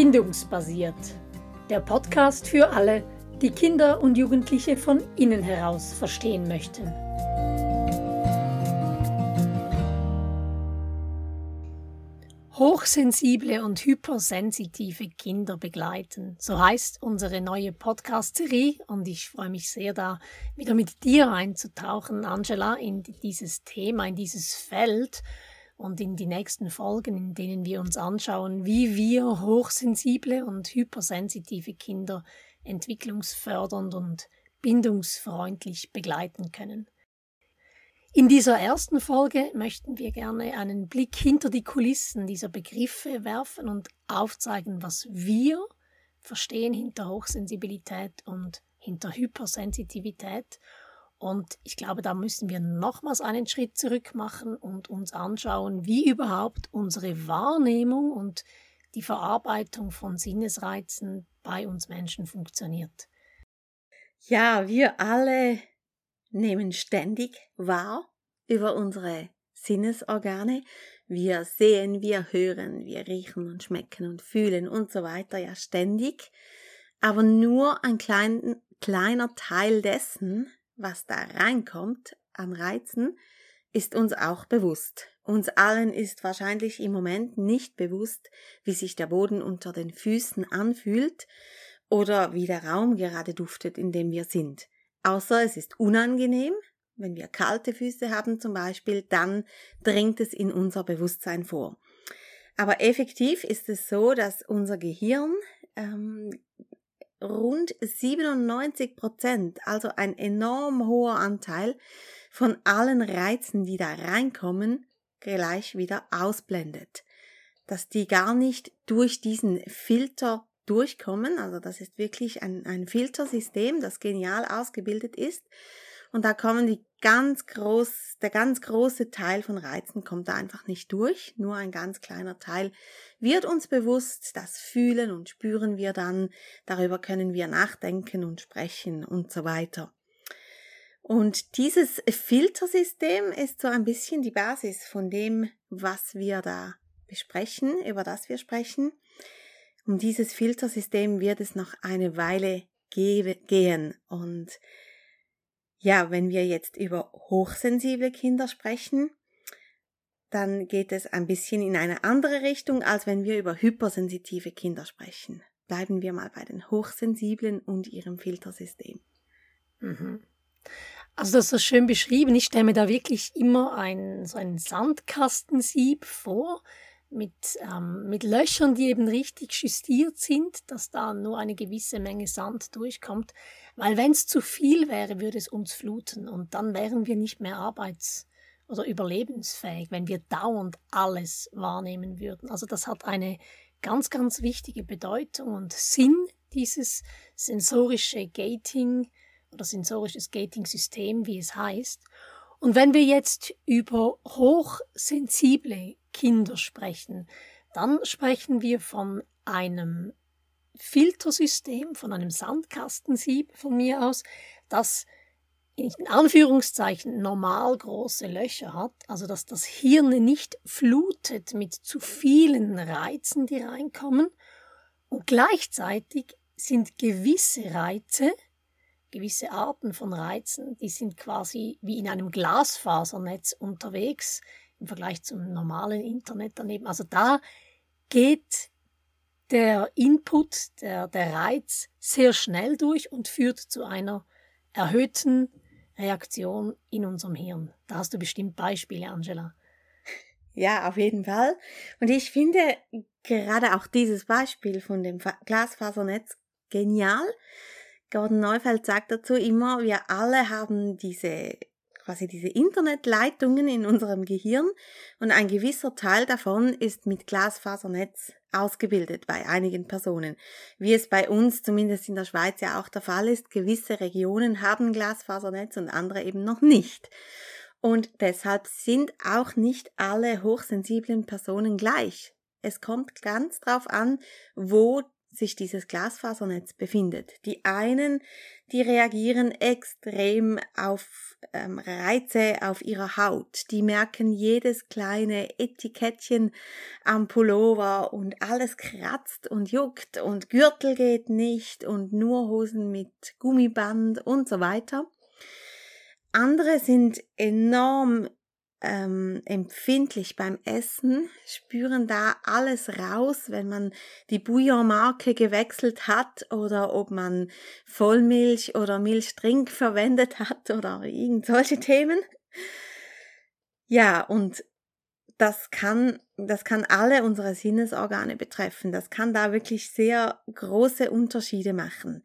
Bindungsbasiert. Der Podcast für alle, die Kinder und Jugendliche von innen heraus verstehen möchten. Hochsensible und hypersensitive Kinder begleiten. So heißt unsere neue Podcast-Serie und ich freue mich sehr, da wieder mit dir einzutauchen, Angela, in dieses Thema, in dieses Feld und in die nächsten Folgen, in denen wir uns anschauen, wie wir hochsensible und hypersensitive Kinder entwicklungsfördernd und bindungsfreundlich begleiten können. In dieser ersten Folge möchten wir gerne einen Blick hinter die Kulissen dieser Begriffe werfen und aufzeigen, was wir verstehen hinter Hochsensibilität und hinter Hypersensitivität und ich glaube, da müssen wir nochmals einen Schritt zurück machen und uns anschauen, wie überhaupt unsere Wahrnehmung und die Verarbeitung von Sinnesreizen bei uns Menschen funktioniert. Ja, wir alle nehmen ständig wahr über unsere Sinnesorgane. Wir sehen, wir hören, wir riechen und schmecken und fühlen und so weiter ja ständig. Aber nur ein klein, kleiner Teil dessen was da reinkommt an Reizen, ist uns auch bewusst. Uns allen ist wahrscheinlich im Moment nicht bewusst, wie sich der Boden unter den Füßen anfühlt oder wie der Raum gerade duftet, in dem wir sind. Außer es ist unangenehm, wenn wir kalte Füße haben zum Beispiel, dann dringt es in unser Bewusstsein vor. Aber effektiv ist es so, dass unser Gehirn ähm, rund 97 Prozent, also ein enorm hoher Anteil von allen Reizen, die da reinkommen, gleich wieder ausblendet. Dass die gar nicht durch diesen Filter durchkommen, also das ist wirklich ein, ein Filtersystem, das genial ausgebildet ist und da kommen die ganz groß, der ganz große Teil von Reizen kommt da einfach nicht durch. Nur ein ganz kleiner Teil wird uns bewusst. Das fühlen und spüren wir dann. Darüber können wir nachdenken und sprechen und so weiter. Und dieses Filtersystem ist so ein bisschen die Basis von dem, was wir da besprechen, über das wir sprechen. Um dieses Filtersystem wird es noch eine Weile gehen und ja, wenn wir jetzt über hochsensible Kinder sprechen, dann geht es ein bisschen in eine andere Richtung, als wenn wir über hypersensitive Kinder sprechen. Bleiben wir mal bei den Hochsensiblen und ihrem Filtersystem. Mhm. Also das ist so schön beschrieben. Ich stelle mir da wirklich immer ein, so ein Sandkastensieb vor, mit, ähm, mit Löchern, die eben richtig justiert sind, dass da nur eine gewisse Menge Sand durchkommt. Weil wenn es zu viel wäre, würde es uns fluten und dann wären wir nicht mehr arbeits- oder überlebensfähig, wenn wir dauernd alles wahrnehmen würden. Also das hat eine ganz, ganz wichtige Bedeutung und Sinn dieses sensorische Gating oder sensorisches Gating-System, wie es heißt. Und wenn wir jetzt über hochsensible Kinder sprechen, dann sprechen wir von einem Filtersystem, von einem Sandkastensieb von mir aus, das in Anführungszeichen normal große Löcher hat, also dass das Hirn nicht flutet mit zu vielen Reizen, die reinkommen. Und gleichzeitig sind gewisse Reize, gewisse Arten von Reizen, die sind quasi wie in einem Glasfasernetz unterwegs, im Vergleich zum normalen Internet daneben. Also da geht der Input, der, der Reiz sehr schnell durch und führt zu einer erhöhten Reaktion in unserem Hirn. Da hast du bestimmt Beispiele, Angela. Ja, auf jeden Fall. Und ich finde gerade auch dieses Beispiel von dem Glasfasernetz genial. Gordon Neufeld sagt dazu immer, wir alle haben diese quasi diese Internetleitungen in unserem Gehirn und ein gewisser Teil davon ist mit Glasfasernetz ausgebildet bei einigen Personen. Wie es bei uns zumindest in der Schweiz ja auch der Fall ist, gewisse Regionen haben Glasfasernetz und andere eben noch nicht. Und deshalb sind auch nicht alle hochsensiblen Personen gleich. Es kommt ganz drauf an, wo sich dieses Glasfasernetz befindet. Die einen, die reagieren extrem auf ähm, Reize auf ihrer Haut. Die merken jedes kleine Etikettchen am Pullover und alles kratzt und juckt und Gürtel geht nicht und nur Hosen mit Gummiband und so weiter. Andere sind enorm ähm, empfindlich beim Essen, spüren da alles raus, wenn man die Bouillon-Marke gewechselt hat oder ob man Vollmilch oder Milchtrink verwendet hat oder irgend solche Themen. Ja, und das kann, das kann alle unsere Sinnesorgane betreffen. Das kann da wirklich sehr große Unterschiede machen.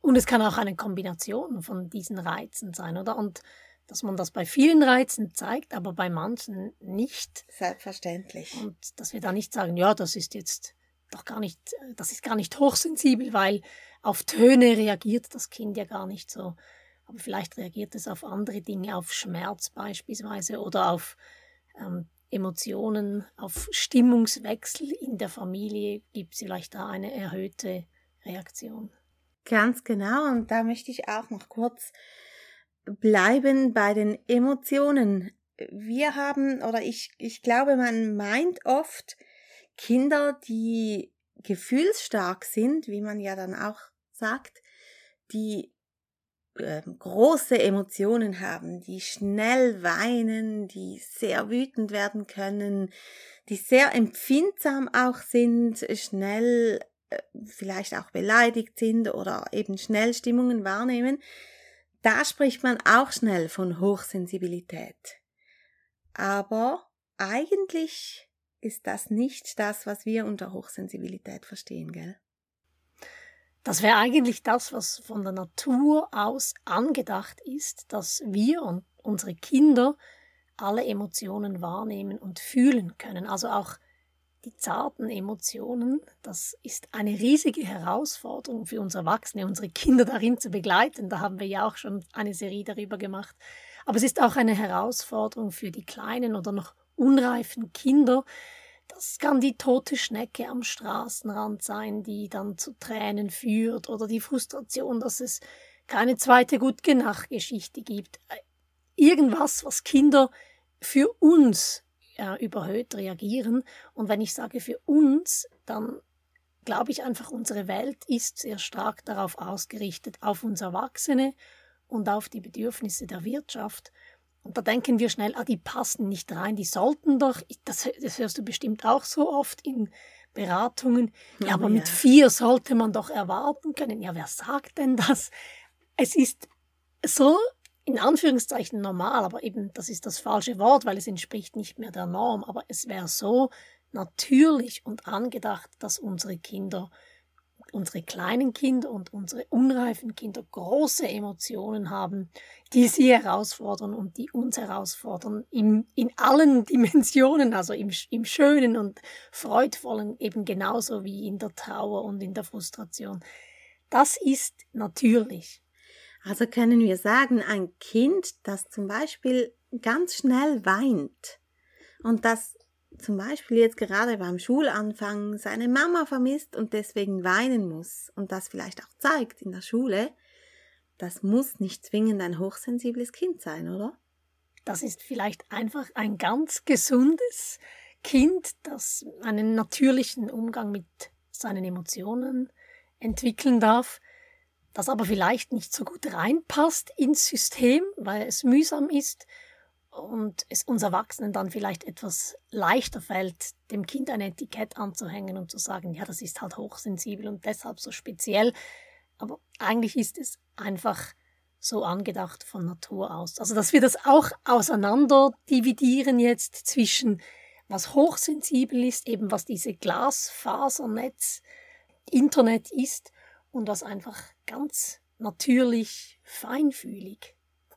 Und es kann auch eine Kombination von diesen Reizen sein, oder? Und dass man das bei vielen Reizen zeigt, aber bei manchen nicht. Selbstverständlich. Und dass wir da nicht sagen, ja, das ist jetzt doch gar nicht, das ist gar nicht hochsensibel, weil auf Töne reagiert das Kind ja gar nicht so. Aber vielleicht reagiert es auf andere Dinge, auf Schmerz beispielsweise oder auf ähm, Emotionen, auf Stimmungswechsel in der Familie gibt es vielleicht da eine erhöhte Reaktion. Ganz genau. Und da möchte ich auch noch kurz bleiben bei den Emotionen. Wir haben, oder ich, ich glaube, man meint oft Kinder, die gefühlsstark sind, wie man ja dann auch sagt, die äh, große Emotionen haben, die schnell weinen, die sehr wütend werden können, die sehr empfindsam auch sind, schnell äh, vielleicht auch beleidigt sind oder eben schnell Stimmungen wahrnehmen. Da spricht man auch schnell von Hochsensibilität. Aber eigentlich ist das nicht das, was wir unter Hochsensibilität verstehen, gell? Das wäre eigentlich das, was von der Natur aus angedacht ist, dass wir und unsere Kinder alle Emotionen wahrnehmen und fühlen können. Also auch die zarten Emotionen, das ist eine riesige Herausforderung für uns Erwachsene, unsere Kinder darin zu begleiten. Da haben wir ja auch schon eine Serie darüber gemacht. Aber es ist auch eine Herausforderung für die kleinen oder noch unreifen Kinder. Das kann die tote Schnecke am Straßenrand sein, die dann zu Tränen führt oder die Frustration, dass es keine zweite Gutge-Nacht-Geschichte gibt. Irgendwas, was Kinder für uns äh, überhöht reagieren. Und wenn ich sage für uns, dann glaube ich einfach, unsere Welt ist sehr stark darauf ausgerichtet, auf uns Erwachsene und auf die Bedürfnisse der Wirtschaft. Und da denken wir schnell, ah, die passen nicht rein, die sollten doch, das, das hörst du bestimmt auch so oft in Beratungen, ja, ja aber ja. mit vier sollte man doch erwarten können. Ja, wer sagt denn das? Es ist so in Anführungszeichen normal, aber eben das ist das falsche Wort, weil es entspricht nicht mehr der Norm, aber es wäre so natürlich und angedacht, dass unsere Kinder, unsere kleinen Kinder und unsere unreifen Kinder große Emotionen haben, die sie herausfordern und die uns herausfordern in, in allen Dimensionen, also im, im Schönen und Freudvollen eben genauso wie in der Trauer und in der Frustration. Das ist natürlich. Also können wir sagen, ein Kind, das zum Beispiel ganz schnell weint und das zum Beispiel jetzt gerade beim Schulanfang seine Mama vermisst und deswegen weinen muss und das vielleicht auch zeigt in der Schule, das muss nicht zwingend ein hochsensibles Kind sein, oder? Das ist vielleicht einfach ein ganz gesundes Kind, das einen natürlichen Umgang mit seinen Emotionen entwickeln darf das aber vielleicht nicht so gut reinpasst ins System, weil es mühsam ist und es uns Erwachsenen dann vielleicht etwas leichter fällt, dem Kind ein Etikett anzuhängen und zu sagen, ja, das ist halt hochsensibel und deshalb so speziell. Aber eigentlich ist es einfach so angedacht von Natur aus. Also, dass wir das auch auseinander dividieren jetzt zwischen was hochsensibel ist, eben was diese Glasfasernetz Internet ist und was einfach ganz natürlich feinfühlig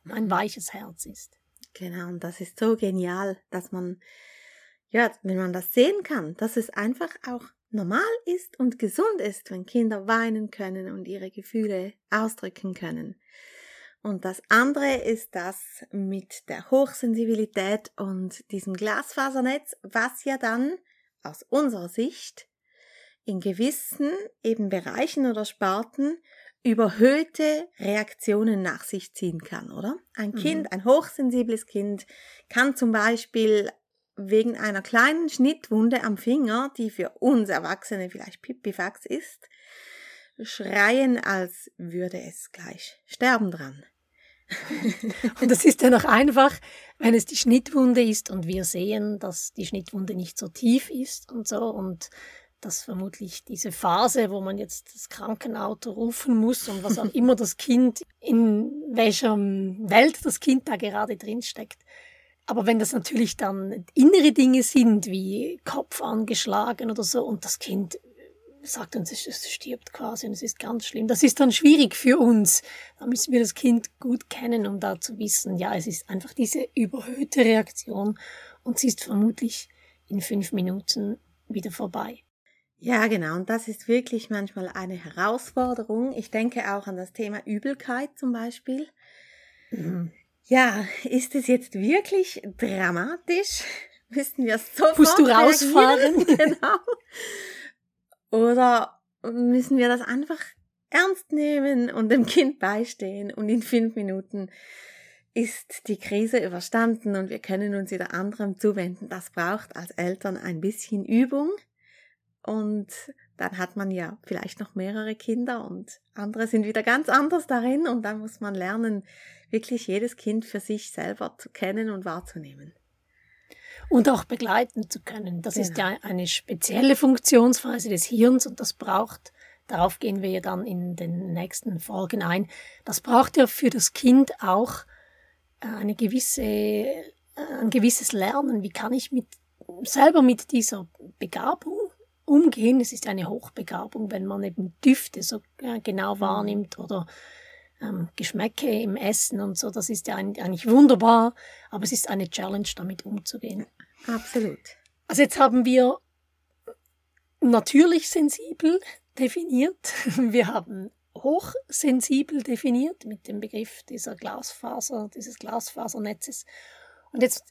ein weiches Herz ist. Genau, und das ist so genial, dass man, ja, wenn man das sehen kann, dass es einfach auch normal ist und gesund ist, wenn Kinder weinen können und ihre Gefühle ausdrücken können. Und das andere ist das mit der Hochsensibilität und diesem Glasfasernetz, was ja dann aus unserer Sicht in gewissen eben Bereichen oder Sparten überhöhte Reaktionen nach sich ziehen kann, oder? Ein mhm. Kind, ein hochsensibles Kind kann zum Beispiel wegen einer kleinen Schnittwunde am Finger, die für uns Erwachsene vielleicht Pipifax ist, schreien, als würde es gleich sterben dran. und das ist ja noch einfach, wenn es die Schnittwunde ist und wir sehen, dass die Schnittwunde nicht so tief ist und so und dass vermutlich diese Phase, wo man jetzt das Krankenauto rufen muss und was auch immer das Kind, in welcher Welt das Kind da gerade drin steckt. Aber wenn das natürlich dann innere Dinge sind, wie Kopf angeschlagen oder so, und das Kind sagt uns, es stirbt quasi und es ist ganz schlimm. Das ist dann schwierig für uns. Da müssen wir das Kind gut kennen, um da zu wissen, ja, es ist einfach diese überhöhte Reaktion und sie ist vermutlich in fünf Minuten wieder vorbei. Ja, genau. Und das ist wirklich manchmal eine Herausforderung. Ich denke auch an das Thema Übelkeit zum Beispiel. Mhm. Ja, ist es jetzt wirklich dramatisch? Müssten wir sofort Musst du rausfahren? genau. Oder müssen wir das einfach ernst nehmen und dem Kind beistehen und in fünf Minuten ist die Krise überstanden und wir können uns wieder anderem zuwenden. Das braucht als Eltern ein bisschen Übung und dann hat man ja vielleicht noch mehrere Kinder und andere sind wieder ganz anders darin und dann muss man lernen, wirklich jedes Kind für sich selber zu kennen und wahrzunehmen. Und auch begleiten zu können. Das genau. ist ja eine spezielle Funktionsweise des Hirns und das braucht, darauf gehen wir ja dann in den nächsten Folgen ein, das braucht ja für das Kind auch äh, eine gewisse, äh, ein gewisses Lernen. Wie kann ich mit, selber mit dieser Begabung umgehen? Es ist eine Hochbegabung, wenn man eben Düfte so äh, genau mhm. wahrnimmt oder ähm, Geschmäcke im Essen und so. Das ist ja eigentlich wunderbar, aber es ist eine Challenge, damit umzugehen. Absolut. Also jetzt haben wir natürlich sensibel definiert. Wir haben hochsensibel definiert mit dem Begriff dieser Glasfaser, dieses Glasfasernetzes. Und jetzt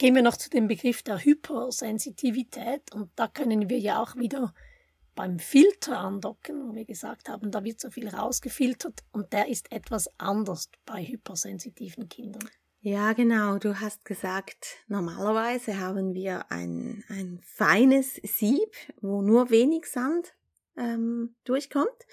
gehen wir noch zu dem Begriff der Hypersensitivität und da können wir ja auch wieder beim Filter andocken, wo wir gesagt haben, da wird so viel rausgefiltert und der ist etwas anders bei hypersensitiven Kindern. Ja, genau. Du hast gesagt, normalerweise haben wir ein, ein feines Sieb, wo nur wenig Sand ähm, durchkommt.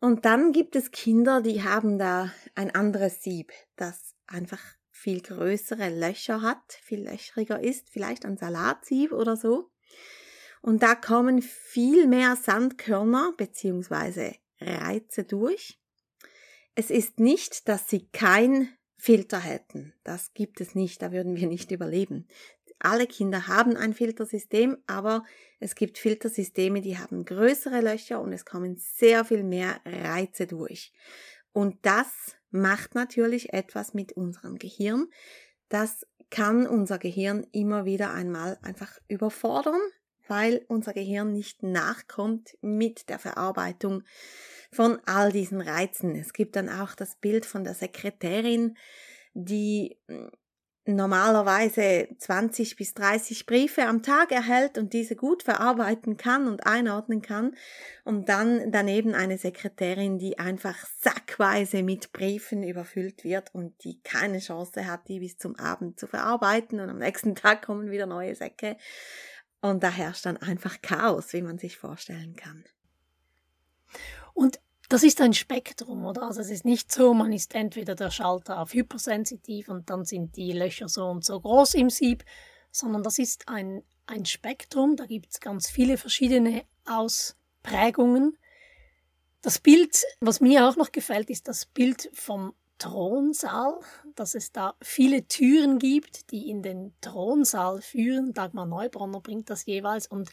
Und dann gibt es Kinder, die haben da ein anderes Sieb, das einfach viel größere Löcher hat, viel löchriger ist, vielleicht ein Salatsieb oder so. Und da kommen viel mehr Sandkörner bzw. Reize durch. Es ist nicht, dass sie kein Filter hätten. Das gibt es nicht, da würden wir nicht überleben. Alle Kinder haben ein Filtersystem, aber es gibt Filtersysteme, die haben größere Löcher und es kommen sehr viel mehr Reize durch. Und das macht natürlich etwas mit unserem Gehirn. Das kann unser Gehirn immer wieder einmal einfach überfordern, weil unser Gehirn nicht nachkommt mit der Verarbeitung von all diesen Reizen. Es gibt dann auch das Bild von der Sekretärin, die hm, normalerweise 20 bis 30 Briefe am Tag erhält und diese gut verarbeiten kann und einordnen kann und dann daneben eine Sekretärin, die einfach sackweise mit Briefen überfüllt wird und die keine Chance hat, die bis zum Abend zu verarbeiten und am nächsten Tag kommen wieder neue Säcke und da herrscht dann einfach Chaos, wie man sich vorstellen kann. Und das ist ein Spektrum, oder? Also es ist nicht so, man ist entweder der Schalter auf hypersensitiv und dann sind die Löcher so und so groß im Sieb, sondern das ist ein, ein Spektrum, da gibt es ganz viele verschiedene Ausprägungen. Das Bild, was mir auch noch gefällt, ist das Bild vom Thronsaal, dass es da viele Türen gibt, die in den Thronsaal führen. Dagmar Neubronner bringt das jeweils und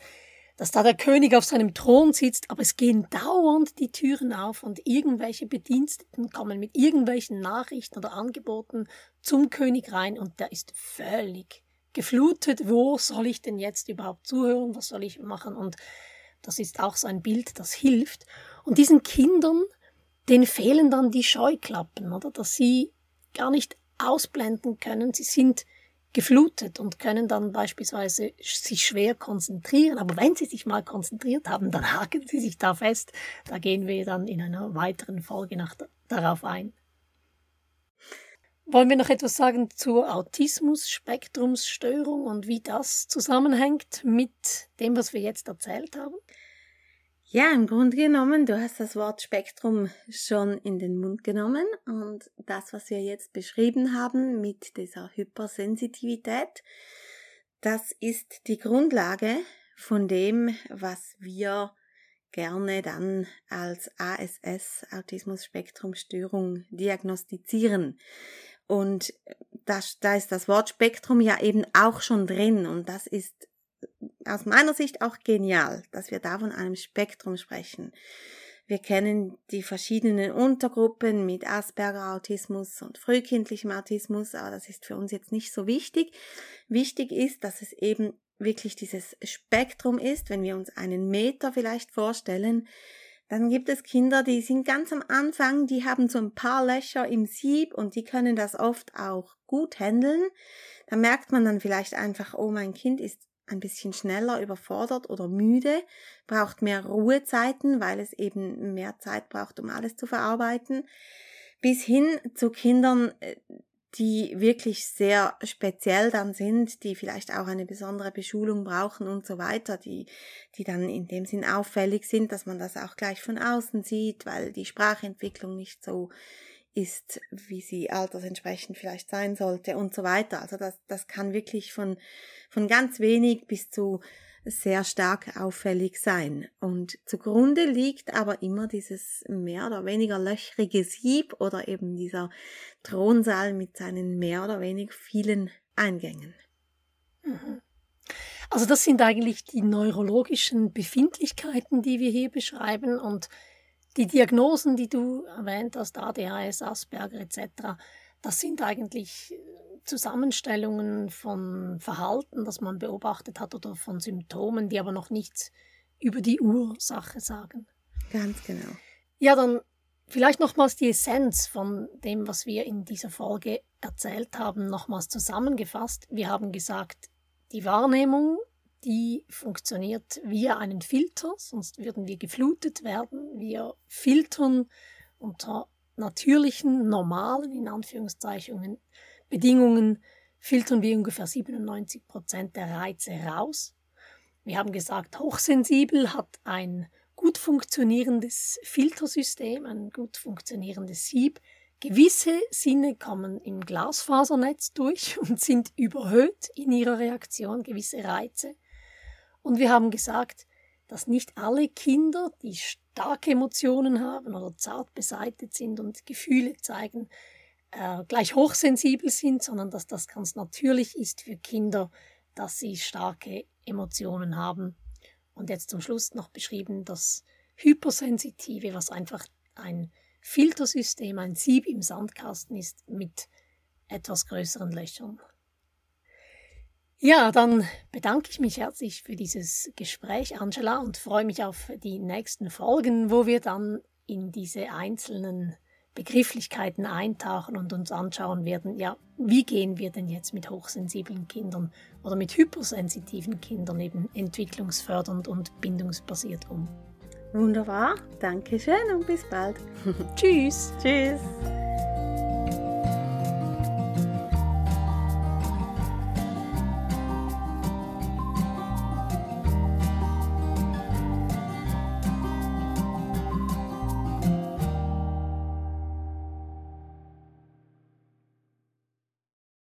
dass da der König auf seinem Thron sitzt, aber es gehen dauernd die Türen auf und irgendwelche Bediensteten kommen mit irgendwelchen Nachrichten oder Angeboten zum König rein und der ist völlig geflutet. Wo soll ich denn jetzt überhaupt zuhören? Was soll ich machen? Und das ist auch so ein Bild, das hilft. Und diesen Kindern, denen fehlen dann die Scheuklappen, oder? Dass sie gar nicht ausblenden können. Sie sind geflutet und können dann beispielsweise sich schwer konzentrieren. Aber wenn sie sich mal konzentriert haben, dann haken sie sich da fest. Da gehen wir dann in einer weiteren Folge nach, darauf ein. Wollen wir noch etwas sagen zur Autismus-Spektrumsstörung und wie das zusammenhängt mit dem, was wir jetzt erzählt haben? Ja, im Grunde genommen, du hast das Wort Spektrum schon in den Mund genommen und das, was wir jetzt beschrieben haben mit dieser Hypersensitivität, das ist die Grundlage von dem, was wir gerne dann als ASS, Autismus-Spektrum-Störung, diagnostizieren. Und das, da ist das Wort Spektrum ja eben auch schon drin und das ist aus meiner Sicht auch genial, dass wir da von einem Spektrum sprechen. Wir kennen die verschiedenen Untergruppen mit Asperger-Autismus und frühkindlichem Autismus, aber das ist für uns jetzt nicht so wichtig. Wichtig ist, dass es eben wirklich dieses Spektrum ist, wenn wir uns einen Meter vielleicht vorstellen, dann gibt es Kinder, die sind ganz am Anfang, die haben so ein paar Löcher im Sieb und die können das oft auch gut handeln. Da merkt man dann vielleicht einfach, oh, mein Kind ist ein bisschen schneller überfordert oder müde, braucht mehr Ruhezeiten, weil es eben mehr Zeit braucht, um alles zu verarbeiten, bis hin zu Kindern, äh, die wirklich sehr speziell dann sind, die vielleicht auch eine besondere Beschulung brauchen und so weiter, die, die dann in dem Sinn auffällig sind, dass man das auch gleich von außen sieht, weil die Sprachentwicklung nicht so ist, wie sie altersentsprechend vielleicht sein sollte und so weiter. Also das, das kann wirklich von, von ganz wenig bis zu sehr stark auffällig sein. Und zugrunde liegt aber immer dieses mehr oder weniger löchrige Sieb oder eben dieser Thronsaal mit seinen mehr oder weniger vielen Eingängen. Mhm. Also das sind eigentlich die neurologischen Befindlichkeiten, die wir hier beschreiben und die Diagnosen, die du erwähnt hast, ADHS, Asperger etc., das sind eigentlich Zusammenstellungen von Verhalten, das man beobachtet hat oder von Symptomen, die aber noch nichts über die Ursache sagen. Ganz genau. Ja, dann vielleicht nochmals die Essenz von dem, was wir in dieser Folge erzählt haben, nochmals zusammengefasst. Wir haben gesagt, die Wahrnehmung, die funktioniert via einen Filter, sonst würden wir geflutet werden. Wir filtern unter natürlichen, normalen, in Anführungszeichen, Bedingungen filtern wir ungefähr 97 Prozent der Reize raus. Wir haben gesagt, hochsensibel hat ein gut funktionierendes Filtersystem, ein gut funktionierendes Sieb. Gewisse Sinne kommen im Glasfasernetz durch und sind überhöht in ihrer Reaktion, gewisse Reize. Und wir haben gesagt, dass nicht alle Kinder, die starke Emotionen haben oder zart beseitet sind und Gefühle zeigen, äh, gleich hochsensibel sind, sondern dass das ganz natürlich ist für Kinder, dass sie starke Emotionen haben. Und jetzt zum Schluss noch beschrieben, das Hypersensitive, was einfach ein Filtersystem, ein Sieb im Sandkasten ist mit etwas größeren Löchern. Ja, dann bedanke ich mich herzlich für dieses Gespräch, Angela, und freue mich auf die nächsten Folgen, wo wir dann in diese einzelnen Begrifflichkeiten eintauchen und uns anschauen werden, ja, wie gehen wir denn jetzt mit hochsensiblen Kindern oder mit hypersensitiven Kindern eben entwicklungsfördernd und bindungsbasiert um. Wunderbar, danke schön und bis bald. Tschüss. Tschüss.